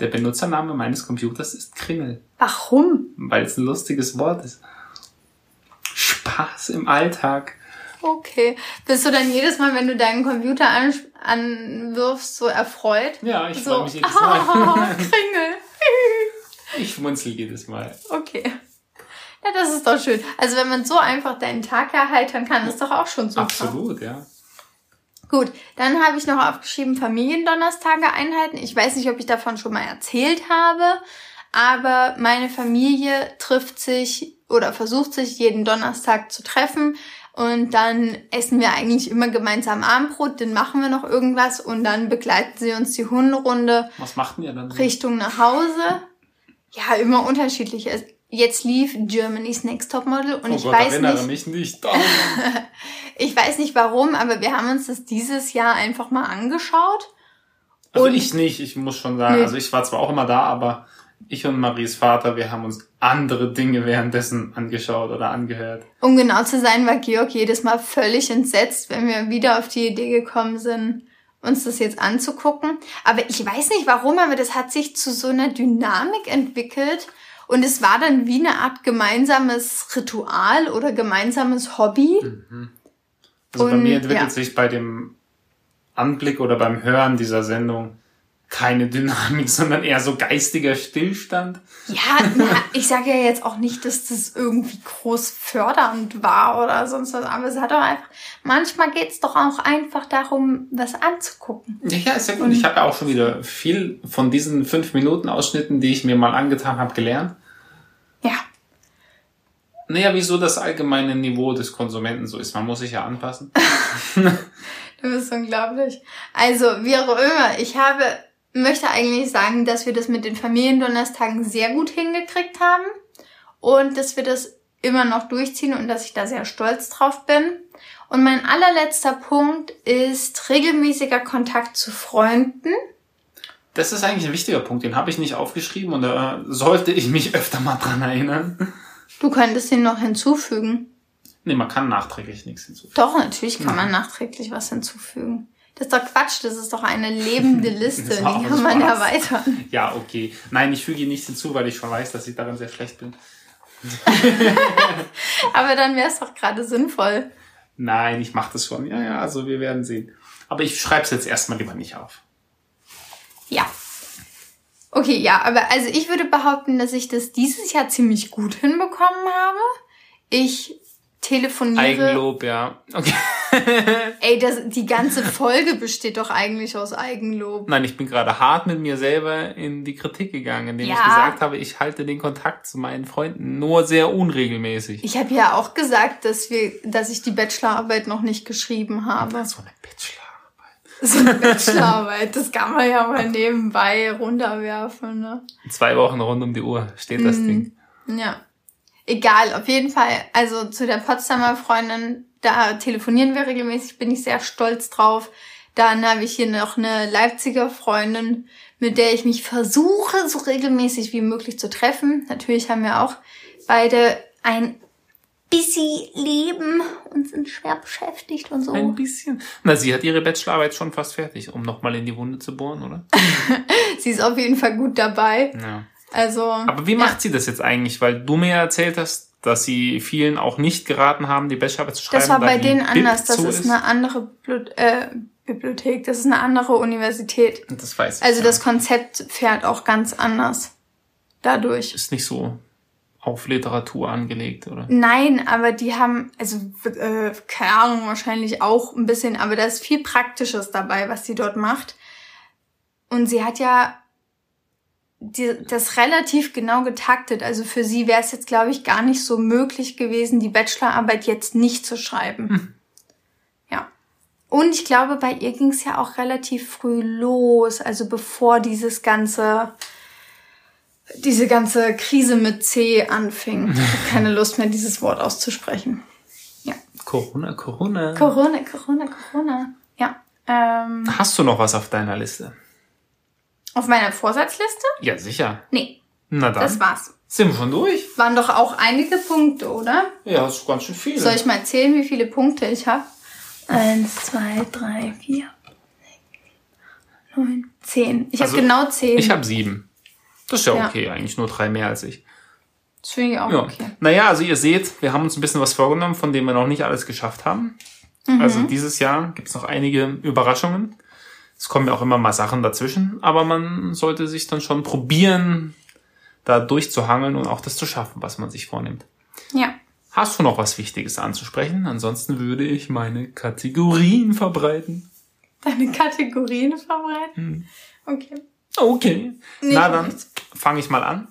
Der Benutzername meines Computers ist Kringel. Warum? weil es ein lustiges Wort ist. Spaß im Alltag. Okay. Bist du dann jedes Mal, wenn du deinen Computer an, anwirfst, so erfreut? Ja, ich so, freue mich jedes Mal. Kringel. Ich schmunzel jedes Mal. Okay. Ja, das ist doch schön. Also wenn man so einfach deinen Tag erheitern kann, ist doch auch schon super. Absolut, ja. Gut, dann habe ich noch aufgeschrieben Familiendonnerstage einhalten. Ich weiß nicht, ob ich davon schon mal erzählt habe, aber meine Familie trifft sich oder versucht sich jeden Donnerstag zu treffen und dann essen wir eigentlich immer gemeinsam Abendbrot, dann machen wir noch irgendwas und dann begleiten sie uns die Hunderunde Was macht denn ihr dann? so? Richtung nach Hause. Ja, immer unterschiedlich. Jetzt lief Germany's Next Top Model und Oh ich Gott, weiß erinnere nicht, mich nicht. Oh. ich weiß nicht warum, aber wir haben uns das dieses Jahr einfach mal angeschaut. Also Und- ich nicht, ich muss schon sagen. Nee. Also ich war zwar auch immer da, aber ich und Maries Vater, wir haben uns andere Dinge währenddessen angeschaut oder angehört. Um genau zu sein, war Georg jedes Mal völlig entsetzt, wenn wir wieder auf die Idee gekommen sind, uns das jetzt anzugucken. Aber ich weiß nicht warum, aber das hat sich zu so einer Dynamik entwickelt. Und es war dann wie eine Art gemeinsames Ritual oder gemeinsames Hobby. Also bei Und, mir entwickelt ja. sich bei dem Anblick oder beim Hören dieser Sendung keine Dynamik, sondern eher so geistiger Stillstand. Ja, na, ich sage ja jetzt auch nicht, dass das irgendwie groß fördernd war oder sonst was, aber es hat doch einfach, manchmal geht's doch auch einfach darum, was anzugucken. Ja, ja, ist ja gut. Ich habe ja auch schon wieder viel von diesen fünf Minuten Ausschnitten, die ich mir mal angetan habe, gelernt. Ja, Naja, wieso das allgemeine Niveau des Konsumenten so ist. Man muss sich ja anpassen. du bist unglaublich. Also, wie auch immer, ich habe, möchte eigentlich sagen, dass wir das mit den Familiendonnerstagen sehr gut hingekriegt haben und dass wir das immer noch durchziehen und dass ich da sehr stolz drauf bin. Und mein allerletzter Punkt ist regelmäßiger Kontakt zu Freunden. Das ist eigentlich ein wichtiger Punkt. Den habe ich nicht aufgeschrieben und da sollte ich mich öfter mal dran erinnern. Du könntest ihn noch hinzufügen. Nee, man kann nachträglich nichts hinzufügen. Doch, natürlich kann man nachträglich was hinzufügen. Das ist doch Quatsch, das ist doch eine lebende Liste, die kann man erweitern. Ja, okay. Nein, ich füge nichts hinzu, weil ich schon weiß, dass ich darin sehr schlecht bin. Aber dann wäre es doch gerade sinnvoll. Nein, ich mache das schon. Ja, ja, also wir werden sehen. Aber ich schreibe es jetzt erstmal lieber nicht auf. Ja. Okay, ja, aber also ich würde behaupten, dass ich das dieses Jahr ziemlich gut hinbekommen habe. Ich telefoniere. Eigenlob, ja. Okay. Ey, das, die ganze Folge besteht doch eigentlich aus Eigenlob. Nein, ich bin gerade hart mit mir selber in die Kritik gegangen, indem ich Ja. gesagt habe, ich halte den Kontakt zu meinen Freunden nur sehr unregelmäßig. Ich habe ja auch gesagt, dass wir, dass ich die Bachelorarbeit noch nicht geschrieben habe. So eine Bachelorarbeit. So eine Bachelorarbeit, das kann man ja mal nebenbei runterwerfen, ne? Zwei Wochen rund um die Uhr steht das Ding. Ja. Egal, auf jeden Fall. Also zu der Potsdamer Freundin, da telefonieren wir regelmäßig, bin ich sehr stolz drauf. Dann habe ich hier noch eine Leipziger Freundin, mit der ich mich versuche, so regelmäßig wie möglich zu treffen. Natürlich haben wir auch beide ein busy Leben und sind schwer beschäftigt und so. Ein bisschen. Na, sie hat ihre Bachelorarbeit schon fast fertig, um nochmal in die Wunde zu bohren, oder? Sie ist auf jeden Fall gut dabei. Ja. Also. Aber wie macht sie das jetzt eigentlich? Weil du mir erzählt hast, dass sie vielen auch nicht geraten haben, die Bachelorarbeit zu schreiben. Das war bei denen anders. Das zu ist eine andere Blu- äh, Bibliothek. Das ist eine andere Universität. Das weiß ich. Also ja. das Konzept fährt auch ganz anders. Dadurch. ist nicht so auf Literatur angelegt, oder? Nein, aber die haben, also äh, keine Ahnung, wahrscheinlich auch ein bisschen, aber da ist viel Praktisches dabei, was sie dort macht. Und sie hat ja die, das relativ genau getaktet. Also für sie wäre es jetzt, glaube ich, gar nicht so möglich gewesen, die Bachelorarbeit jetzt nicht zu schreiben. Hm. Ja. Und ich glaube, bei ihr ging es ja auch relativ früh los, also bevor dieses ganze diese ganze Krise mit C anfing. Ich habe keine Lust mehr, dieses Wort auszusprechen. Ja. Corona, Corona. Corona, Corona, Corona. Ja. Ähm, Hast du noch was auf deiner Liste? Auf meiner Vorsatzliste? Ja, sicher. Nee. Na dann. Das war's. Sind wir schon durch? Waren doch auch einige Punkte, oder? Ja, das ist ganz schön viel. Soll ich mal erzählen, wie viele Punkte ich habe? Eins, zwei, drei, vier, sechs, neun, zehn. Ich Also, habe genau zehn. Ich habe sieben. Das ist ja Ja. okay, eigentlich nur drei mehr als ich. das finde ich auch Ja. okay. Naja, also ihr seht, wir haben uns ein bisschen was vorgenommen, von dem wir noch nicht alles geschafft haben. Also dieses Jahr gibt's noch einige Überraschungen. Es kommen ja auch immer mal Sachen dazwischen, aber man sollte sich dann schon probieren, da durchzuhangeln und auch das zu schaffen, was man sich vornimmt. Ja. Hast du noch was Wichtiges anzusprechen? Ansonsten würde ich meine Kategorien verbreiten. Deine Kategorien verbreiten? Okay. Okay. Nee, Na dann fange ich mal an.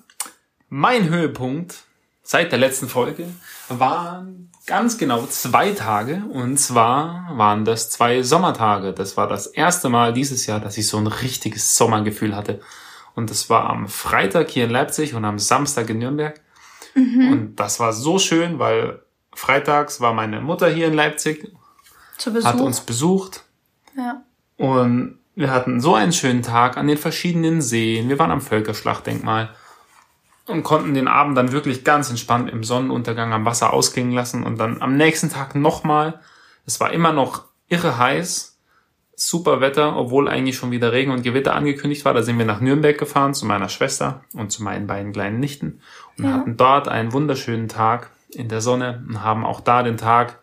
Mein Höhepunkt seit der letzten Folge waren ganz genau zwei Tage. Und zwar waren das zwei Sommertage. Das war das erste Mal dieses Jahr, dass ich so ein richtiges Sommergefühl hatte. Und das war am Freitag hier in Leipzig und am Samstag in Nürnberg. Und das war so schön, weil freitags war meine Mutter hier in Leipzig, Zu hat Besuch. uns besucht ja. und wir hatten so einen schönen Tag an den verschiedenen Seen. Wir waren am Völkerschlachtdenkmal und konnten den Abend dann wirklich ganz entspannt im Sonnenuntergang am Wasser ausklingen lassen und dann am nächsten Tag nochmal. Es war immer noch irre heiß, super Wetter, obwohl eigentlich schon wieder Regen und Gewitter angekündigt war. Da sind wir nach Nürnberg gefahren zu meiner Schwester und zu meinen beiden kleinen Nichten und Ja. hatten dort einen wunderschönen Tag in der Sonne und haben auch da den Tag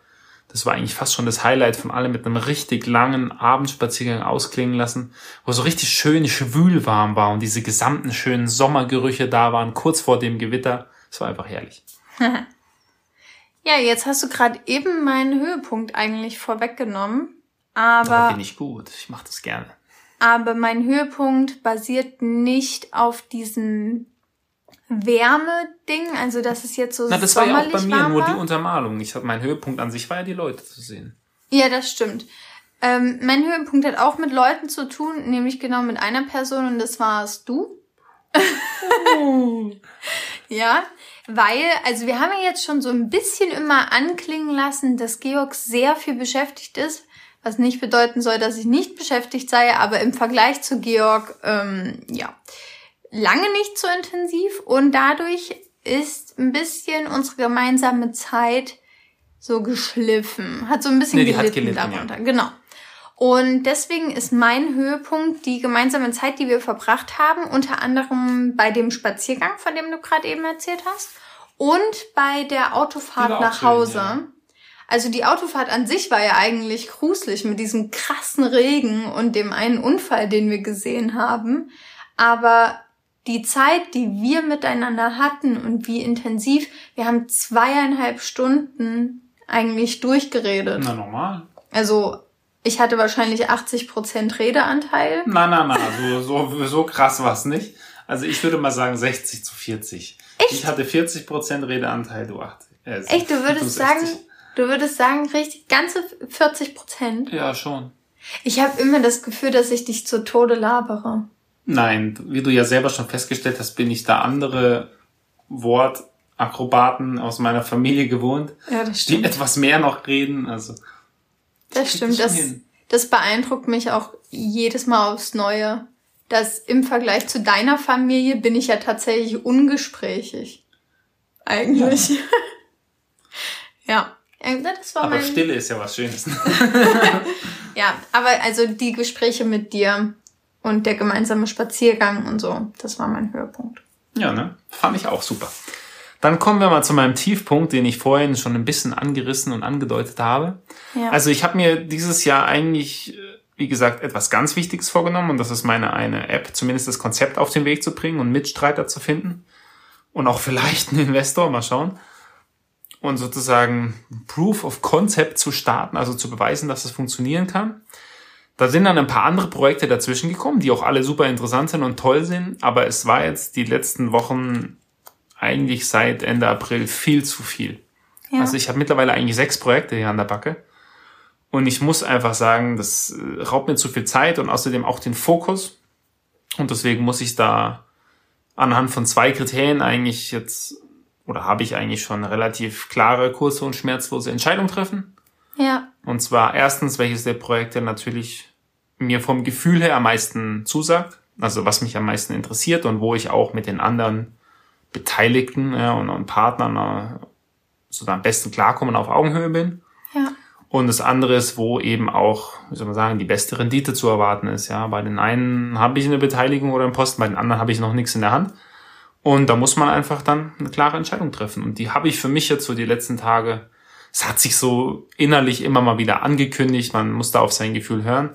das war eigentlich fast schon das Highlight von allem mit einem richtig langen Abendspaziergang ausklingen lassen, wo so richtig schön schwül warm war und diese gesamten schönen Sommergerüche da waren, kurz vor dem Gewitter. Es war einfach herrlich. Ja, jetzt hast du gerade eben meinen Höhepunkt eigentlich vorweggenommen. Da Aber, bin ich gut. Ich mache das gerne. aber mein Höhepunkt basiert nicht auf diesem Wärme-Ding, also dass es jetzt so Na, das war ja auch bei mir nur die Untermalung. Ich mein Höhepunkt an sich war ja die Leute zu sehen. Ja, das stimmt. Ähm, mein Höhepunkt hat auch mit Leuten zu tun, nämlich genau mit einer Person und das warst du. ja, weil, also wir haben ja jetzt schon so ein bisschen immer anklingen lassen, dass Georg sehr viel beschäftigt ist, was nicht bedeuten soll, dass ich nicht beschäftigt sei, aber im Vergleich zu Georg, ähm, ja, lange nicht so intensiv und dadurch ist ein bisschen unsere gemeinsame Zeit so geschliffen, hat so ein bisschen Nee, die hat gelitten, gelitten, darunter, genau. Und deswegen ist mein Höhepunkt die gemeinsame Zeit, die wir verbracht haben, unter anderem bei dem Spaziergang, von dem du gerade eben erzählt hast, und bei der Autofahrt nach schön, Hause. ja. Also die Autofahrt an sich war ja eigentlich gruselig mit diesem krassen Regen und dem einen Unfall, den wir gesehen haben. Aber die Zeit, die wir miteinander hatten und wie intensiv, wir haben zweieinhalb Stunden eigentlich durchgeredet. Na, normal. Also ich hatte wahrscheinlich 80 Prozent Redeanteil. Na, na, na, so, so, so krass war's nicht. Also ich würde mal sagen 60 zu 40. Echt? Ich hatte 40% Redeanteil, du 80. Äh, Echt, du würdest 65. sagen, du würdest sagen, richtig, ganze 40 Prozent. Ja, schon. Ich habe immer das Gefühl, dass ich dich zu Tode labere. Nein, wie du ja selber schon festgestellt hast, bin ich da andere Wortakrobaten aus meiner Familie gewohnt, Ja, das die etwas mehr noch reden. Also Das stimmt. das Das, schon hin. das beeindruckt mich auch jedes Mal aufs Neue. Dass im Vergleich zu deiner Familie bin ich ja tatsächlich ungesprächig. Eigentlich. Ja. ja. Das war aber mein. Stille ist ja was Schönes. Ja, aber also die Gespräche mit dir und der gemeinsame Spaziergang und so, das war mein Höhepunkt. Ja, ne? Fand ich auch super. Dann kommen wir mal zu meinem Tiefpunkt, den ich vorhin schon ein bisschen angerissen und angedeutet habe. Ja. Also ich habe mir dieses Jahr eigentlich, äh, wie gesagt, etwas ganz Wichtiges vorgenommen und das ist meine eine App, zumindest das Konzept auf den Weg zu bringen und Mitstreiter zu finden und auch vielleicht einen Investor, mal schauen. Und sozusagen Proof of Concept zu starten, also zu beweisen, dass es funktionieren kann. Da sind dann ein paar andere Projekte dazwischen gekommen, die auch alle super interessant sind und toll sind, aber es war jetzt die letzten Wochen eigentlich seit Ende April viel zu viel. Ja. Also ich habe mittlerweile eigentlich sechs Projekte hier an der Backe. Und ich muss einfach sagen, das äh, raubt mir zu viel Zeit und außerdem auch den Fokus. Und deswegen muss ich da anhand von zwei Kriterien eigentlich jetzt, oder habe ich eigentlich schon relativ klare, kurze und schmerzlose Entscheidung treffen. Ja. Und zwar erstens, welches der Projekte natürlich mir vom Gefühl her am meisten zusagt, also was mich am meisten interessiert und wo ich auch mit den anderen Beteiligten ja, und, und Partnern äh, so am besten klarkommen auf Augenhöhe bin. Ja. Und das andere ist, wo eben auch, wie soll man sagen, die beste Rendite zu erwarten ist. Ja, bei den einen habe ich eine Beteiligung oder einen Posten, bei den anderen habe ich noch nichts in der Hand. Und da muss man einfach dann eine klare Entscheidung treffen. Und die habe ich für mich jetzt so die letzten Tage, es hat sich so innerlich immer mal wieder angekündigt, man muss da auf sein Gefühl hören.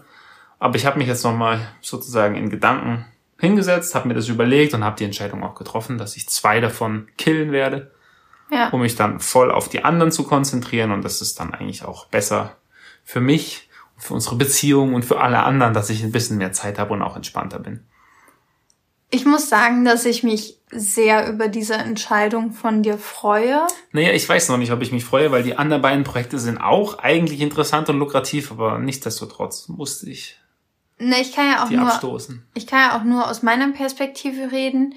Aber ich habe mich jetzt nochmal sozusagen in Gedanken hingesetzt, habe mir das überlegt und habe die Entscheidung auch getroffen, dass ich zwei davon killen werde ja. um mich dann voll auf die anderen zu konzentrieren. Und das ist dann eigentlich auch besser für mich, für unsere Beziehung und für alle anderen, dass ich ein bisschen mehr Zeit habe und auch entspannter bin. Ich muss sagen, dass ich mich sehr über diese Entscheidung von dir freue. Naja, ich weiß noch nicht, ob ich mich freue, weil die anderen beiden Projekte sind auch eigentlich interessant und lukrativ, aber nichtsdestotrotz musste ich. Ne, ich kann ja auch nur, abstoßen. ich kann ja auch nur aus meiner Perspektive reden.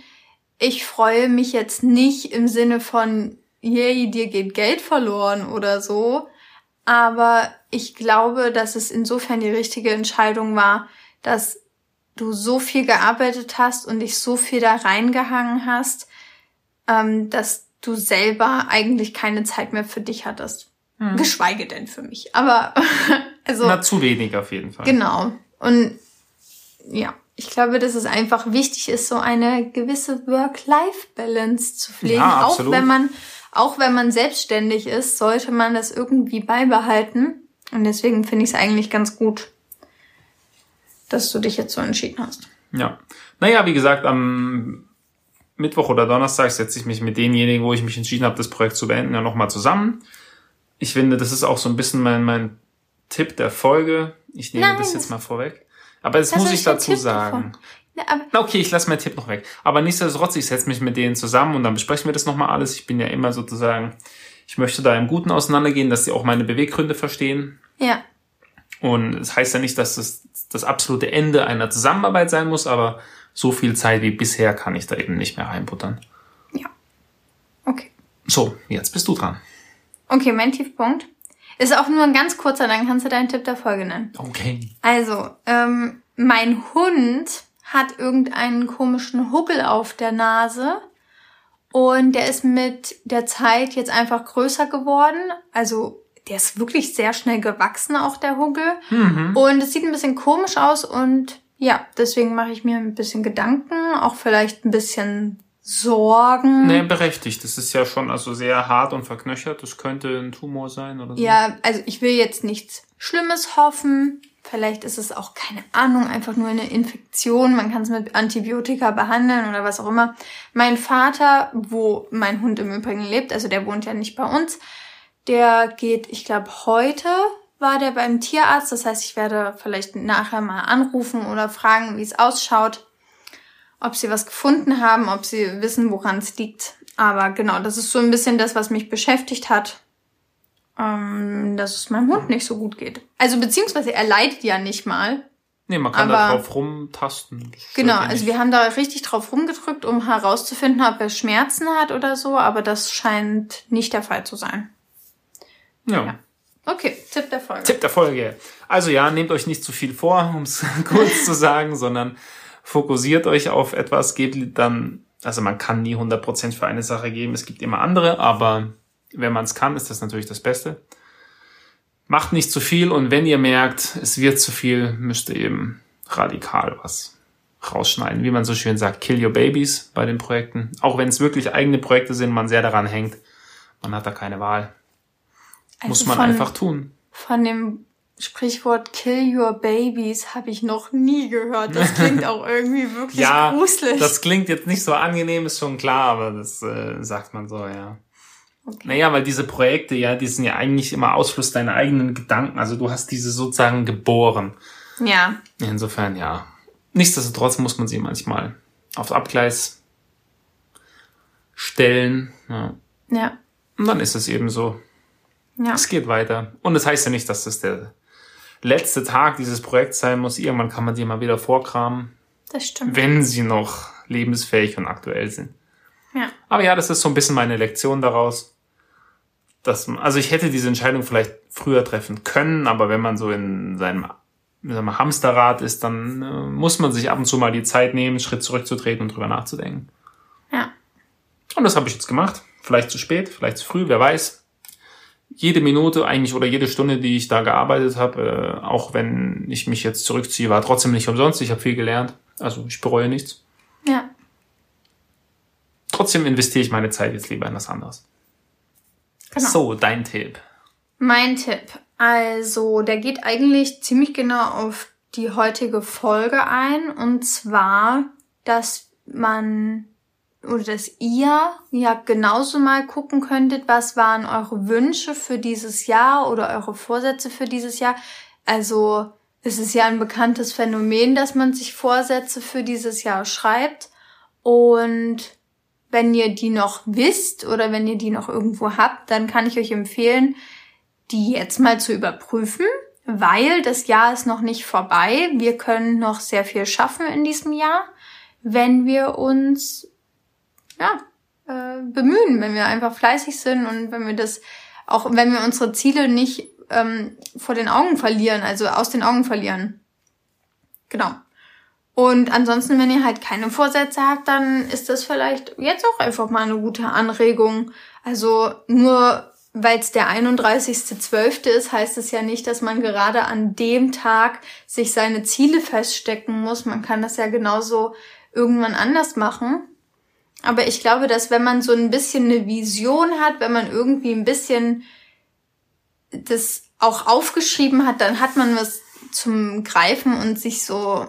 Ich freue mich jetzt nicht im Sinne von, yay, dir geht Geld verloren oder so. Aber ich glaube, dass es insofern die richtige Entscheidung war, dass du so viel gearbeitet hast und dich so viel da reingehangen hast, ähm, dass du selber eigentlich keine Zeit mehr für dich hattest. Hm. Geschweige denn für mich. Aber also. Na, zu wenig auf jeden Fall. Genau. Und ja, ich glaube, dass es einfach wichtig ist, so eine gewisse Work-Life-Balance zu pflegen. Ja, auch wenn man auch wenn man selbstständig ist, sollte man das irgendwie beibehalten. Und deswegen finde ich es eigentlich ganz gut, dass du dich jetzt so entschieden hast. Ja. Naja, wie gesagt, am Mittwoch oder Donnerstag setze ich mich mit denjenigen, wo ich mich entschieden habe, das Projekt zu beenden, ja nochmal zusammen. Ich finde, das ist auch so ein bisschen mein, mein Tipp der Folge. Ich nehme Nein, das jetzt mal vorweg. Aber das, das muss ich dazu sagen. Na, okay, ich lasse meinen Tipp noch weg. Aber nichtsdestotrotz, ich setze mich mit denen zusammen und dann besprechen wir das nochmal alles. Ich bin ja immer sozusagen, ich möchte da im Guten auseinandergehen, dass sie auch meine Beweggründe verstehen. Ja. Und es das heißt ja nicht, dass das, das absolute Ende einer Zusammenarbeit sein muss, aber so viel Zeit wie bisher kann ich da eben nicht mehr reinbuttern. Ja. Okay. So, jetzt bist du dran. Okay, mein Tiefpunkt ist auch nur ein ganz kurzer, dann kannst du deinen Tipp der Folge nennen. Okay. Also, ähm, mein Hund hat irgendeinen komischen Huckel auf der Nase. Und der ist mit der Zeit jetzt einfach größer geworden. Also der ist wirklich sehr schnell gewachsen, auch der Huckel. Mhm. Und es sieht ein bisschen komisch aus und ja, deswegen mache ich mir ein bisschen Gedanken, auch vielleicht ein bisschen Sorgen. Nee, berechtigt. Das ist ja schon also sehr hart und verknöchert. Das könnte ein Tumor sein oder so. Ja, also ich will jetzt nichts Schlimmes hoffen. Vielleicht ist es auch keine Ahnung, einfach nur eine Infektion. Man kann es mit Antibiotika behandeln oder was auch immer. Mein Vater, wo mein Hund im Übrigen lebt, also der wohnt ja nicht bei uns, der geht, ich glaube, heute war der beim Tierarzt. Das heißt, ich werde vielleicht nachher mal anrufen oder fragen, wie es ausschaut, ob sie was gefunden haben, ob sie wissen, woran es liegt. Aber genau, das ist so ein bisschen das, was mich beschäftigt hat ähm, dass es meinem Hund nicht so gut geht. Also beziehungsweise er leidet ja nicht mal. Nee, man kann da drauf rumtasten. Genau, also wir haben da richtig drauf rumgedrückt, um herauszufinden, ob er Schmerzen hat oder so, aber das scheint nicht der Fall zu sein. Ja. ja. Okay, Tipp der Folge. Tipp der Folge. Also ja, nehmt euch nicht zu viel vor, um es kurz zu sagen, sondern fokussiert euch auf etwas, gebt dann, also man kann nie 100% für eine Sache geben, es gibt immer andere, aber wenn man es kann, ist das natürlich das Beste. Macht nicht zu viel und wenn ihr merkt, es wird zu viel, müsst ihr eben radikal was rausschneiden. Wie man so schön sagt, kill your babies bei den Projekten. Auch wenn es wirklich eigene Projekte sind, man sehr daran hängt. Man hat da keine Wahl. Also Muss man von, einfach tun. Von dem Sprichwort Kill Your Babies habe ich noch nie gehört. Das klingt auch irgendwie wirklich ja, gruselig. Das klingt jetzt nicht so angenehm, ist schon klar, aber das äh, sagt man so, ja. Okay. Naja, weil diese Projekte, ja, die sind ja eigentlich immer Ausfluss deiner eigenen Gedanken. Also du hast diese sozusagen geboren. Ja. Insofern, ja. Nichtsdestotrotz muss man sie manchmal aufs Abgleis stellen. Ja. Ja. Und dann ist es eben so. Ja. Es geht weiter. Und das heißt ja nicht, dass das der letzte Tag dieses Projekts sein muss. Irgendwann kann man die mal wieder vorkramen, Das stimmt. wenn sie noch lebensfähig und aktuell sind. Ja. Aber ja, das ist so ein bisschen meine Lektion daraus. Dass, man- also ich hätte diese Entscheidung vielleicht früher treffen können, aber wenn man so in seinem sagen wir, Hamsterrad ist, dann äh, muss man sich ab und zu mal die Zeit nehmen, einen Schritt zurückzutreten und drüber nachzudenken. Ja. Und das habe ich jetzt gemacht. Vielleicht zu spät, vielleicht zu früh, wer weiß. Jede Minute eigentlich oder jede Stunde, die ich da gearbeitet habe, äh, auch wenn ich mich jetzt zurückziehe, war trotzdem nicht umsonst. Ich habe viel gelernt. Also ich bereue nichts. Ja. Trotzdem investiere ich meine Zeit jetzt lieber in was anderes. Genau. So, dein Tipp. Mein Tipp. Also, der geht eigentlich ziemlich genau auf die heutige Folge ein. Und zwar, dass man oder dass ihr ja genauso mal gucken könntet, was waren eure Wünsche für dieses Jahr oder eure Vorsätze für dieses Jahr. Also, es ist ja ein bekanntes Phänomen, dass man sich Vorsätze für dieses Jahr schreibt. Und wenn ihr die noch wisst oder wenn ihr die noch irgendwo habt, dann kann ich euch empfehlen, die jetzt mal zu überprüfen, weil das Jahr ist noch nicht vorbei. Wir können noch sehr viel schaffen in diesem Jahr, wenn wir uns ja, äh, bemühen, wenn wir einfach fleißig sind und wenn wir das auch, wenn wir unsere Ziele nicht ähm, vor den Augen verlieren, also aus den Augen verlieren. Genau. Und ansonsten, wenn ihr halt keine Vorsätze habt, dann ist das vielleicht jetzt auch einfach mal eine gute Anregung. Also nur weil es der 31.12. ist, heißt es ja nicht, dass man gerade an dem Tag sich seine Ziele feststecken muss. Man kann das ja genauso irgendwann anders machen. Aber ich glaube, dass wenn man so ein bisschen eine Vision hat, wenn man irgendwie ein bisschen das auch aufgeschrieben hat, dann hat man was zum Greifen und sich so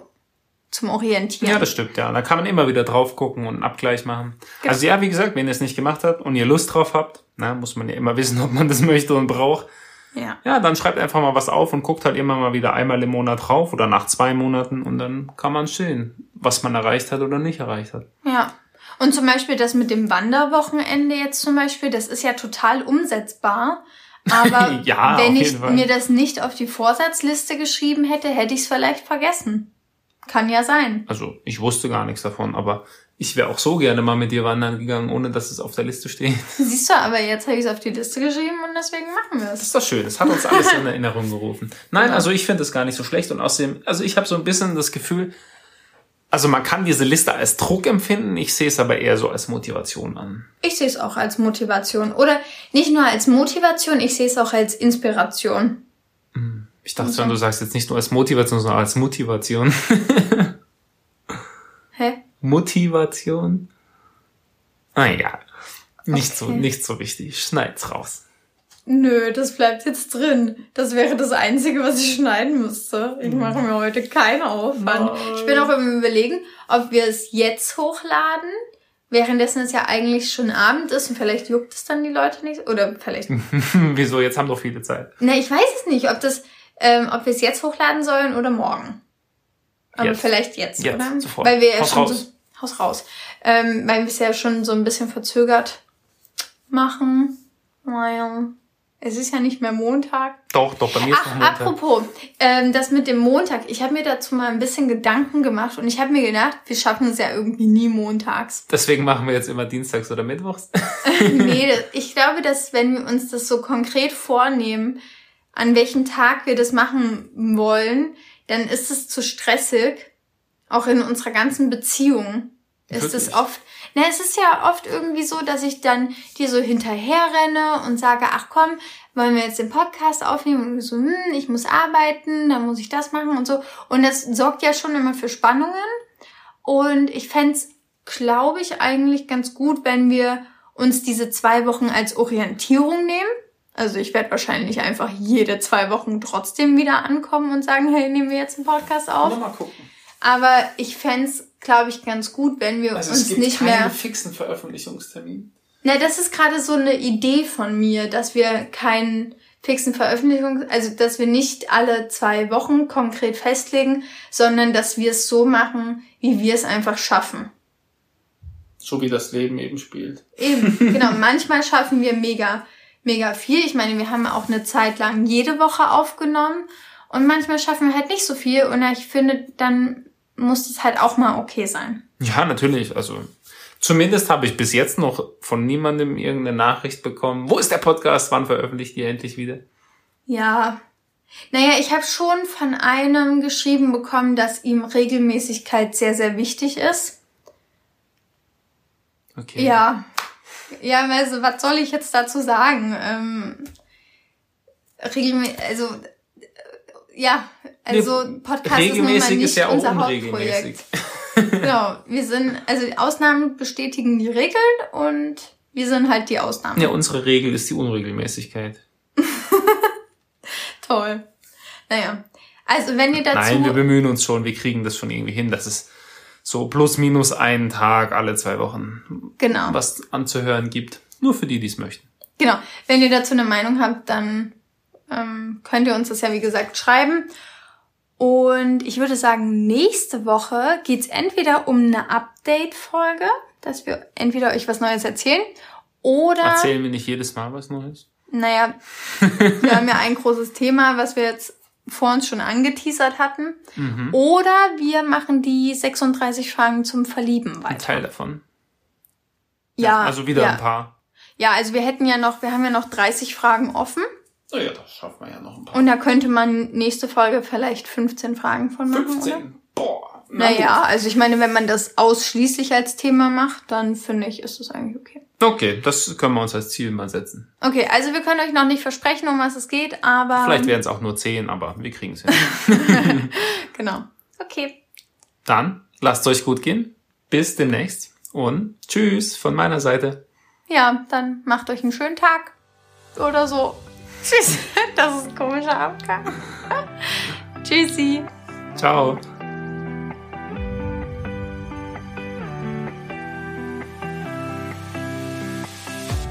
zum Orientieren. Ja, das stimmt, ja. Da kann man immer wieder drauf gucken und einen Abgleich machen. Genau. Also ja, wie gesagt, wenn ihr es nicht gemacht habt und ihr Lust drauf habt, na, muss man ja immer wissen, ob man das möchte und braucht. ja. Ja, dann schreibt einfach mal was auf und guckt halt immer mal wieder einmal im Monat drauf oder nach zwei Monaten und dann kann man sehen, was man erreicht hat oder nicht erreicht hat. Ja. Und zum Beispiel das mit dem Wanderwochenende jetzt zum Beispiel, das ist ja total umsetzbar. Aber Ja, wenn ich Fall. mir das nicht auf die Vorsatzliste geschrieben hätte, hätte ich es vielleicht vergessen. Kann ja sein. Also ich wusste gar nichts davon, aber ich wäre auch so gerne mal mit dir wandern gegangen, ohne dass es auf der Liste steht. Siehst du, aber jetzt habe ich es auf die Liste geschrieben und deswegen machen wir Das es. ist doch schön. Das hat uns alles in Erinnerung gerufen. Nein, Genau. also ich finde es gar nicht so schlecht und außerdem, also ich habe so ein bisschen das Gefühl, also man kann diese Liste als Druck empfinden, ich sehe es aber eher so als Motivation an. Ich sehe es auch als Motivation. Oder nicht nur als Motivation, ich sehe es auch als Inspiration. Ich dachte schon, du sagst jetzt nicht nur als Motivation, sondern als Motivation. Hä? Motivation? Naja, nicht so, Okay. nicht so wichtig. Schneid's raus. Nö, das bleibt jetzt drin. Das wäre das Einzige, was ich schneiden müsste. Ich mache mir heute keinen Aufwand. Nein. Ich bin auch im Überlegen, ob wir es jetzt hochladen, währenddessen es ja eigentlich schon Abend ist und vielleicht juckt es dann die Leute nicht. Oder vielleicht. Wieso? Jetzt haben doch viele Zeit. Ne, ich weiß es nicht, ob das, ähm, ob wir es jetzt hochladen sollen oder morgen. Aber Jetzt. vielleicht jetzt, Jetzt, oder? sofort. Weil wir ja Haus schon raus. so. Haus raus. Ähm, weil wir es ja schon so ein bisschen verzögert machen. Weil es ist ja nicht mehr Montag. Doch, doch, bei mir ist noch Ach, Montag. apropos, ähm, das mit dem Montag. Ich habe mir dazu mal ein bisschen Gedanken gemacht und ich habe mir gedacht, wir schaffen es ja irgendwie nie montags. Deswegen machen wir jetzt immer Dienstags oder Mittwochs. nee, ich glaube, dass wenn wir uns das so konkret vornehmen, an welchem Tag wir das machen wollen, dann ist es zu stressig. Auch in unserer ganzen Beziehung ist es oft. Na, es ist ja oft irgendwie so, dass ich dann dir so hinterher renne und sage, ach komm, wollen wir jetzt den Podcast aufnehmen? Und so, hm, ich muss arbeiten, dann muss ich das machen und so. Und das sorgt ja schon immer für Spannungen. Und ich fänd's, glaube ich, eigentlich ganz gut, wenn wir uns diese zwei Wochen als Orientierung nehmen. Also ich werde wahrscheinlich einfach jede zwei Wochen trotzdem wieder ankommen und sagen, hey, nehmen wir jetzt einen Podcast auf. Mal gucken. Aber ich fänd's, glaube ich, ganz gut, wenn wir Also uns es gibt nicht keinen mehr. fixen Veröffentlichungstermin. Na, das ist gerade so eine Idee von mir, dass wir keinen fixen Veröffentlichung, also dass wir nicht alle zwei Wochen konkret festlegen, sondern dass wir es so machen, wie wir es einfach schaffen. So wie das Leben eben spielt. Eben, genau. Manchmal schaffen wir mega, mega viel. Ich meine, wir haben auch eine Zeit lang jede Woche aufgenommen und manchmal schaffen wir halt nicht so viel und ich finde, dann muss es halt auch mal okay sein. Ja, natürlich. Also zumindest habe ich bis jetzt noch von niemandem irgendeine Nachricht bekommen. Wo ist der Podcast? Wann veröffentlicht ihr endlich wieder? Ja. Naja, ich habe schon von einem geschrieben bekommen, dass ihm Regelmäßigkeit sehr, sehr wichtig ist. Okay. Ja. Ja, also was soll ich jetzt dazu sagen? Ähm, regelmäßig, also ja, also Podcast ist nun mal nicht ist ja unser Hauptprojekt. genau, wir sind, also die Ausnahmen bestätigen die Regeln und wir sind halt die Ausnahmen. Ja, unsere Regel ist die Unregelmäßigkeit. Toll. Naja, also wenn ihr dazu... Nein, wir bemühen uns schon, wir kriegen das schon irgendwie hin, dass es so plus minus einen Tag alle zwei Wochen genau. was anzuhören gibt. Nur für die, die es möchten. Genau, wenn ihr dazu eine Meinung habt, dann ähm, könnt ihr uns das ja wie gesagt schreiben. Und ich würde sagen, nächste Woche geht's entweder um eine Update-Folge, dass wir entweder euch was Neues erzählen oder. Erzählen wir nicht jedes Mal was Neues? Naja, wir haben ja ein großes Thema, was wir jetzt vor uns schon angeteasert hatten. Mhm. Oder wir machen die 36 Fragen zum Verlieben weiter. Ein Teil davon. Ja. ja also wieder ja. ein paar. Ja, also wir hätten ja noch, wir haben ja noch 30 Fragen offen. Oh ja, das schaffen wir ja noch ein paar. Und da könnte man nächste Folge vielleicht 15 Fragen von machen, 15? Oder? Boah. Na naja, gut. also ich meine, wenn man das ausschließlich als Thema macht, dann finde ich, ist das eigentlich okay. Okay, das können wir uns als Ziel mal setzen. Okay, also wir können euch noch nicht versprechen, um was es geht, aber. Vielleicht wären es auch nur 10, aber wir kriegen es hin. genau. Okay. Dann lasst euch gut gehen. Bis demnächst und tschüss von meiner Seite. Ja, dann macht euch einen schönen Tag oder so. Tschüss. Das ist ein komischer Abgang. Tschüssi. Ciao.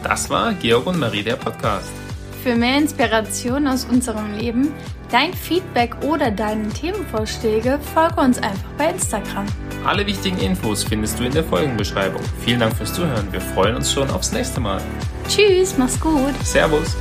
Das war Georg und Marie, der Podcast. Für mehr Inspiration aus unserem Leben, dein Feedback oder deine Themenvorschläge, folge uns einfach bei Instagram. Alle wichtigen Infos findest du in der Folgenbeschreibung. Vielen Dank fürs Zuhören. Wir freuen uns schon aufs nächste Mal. Tschüss, mach's gut. Servus.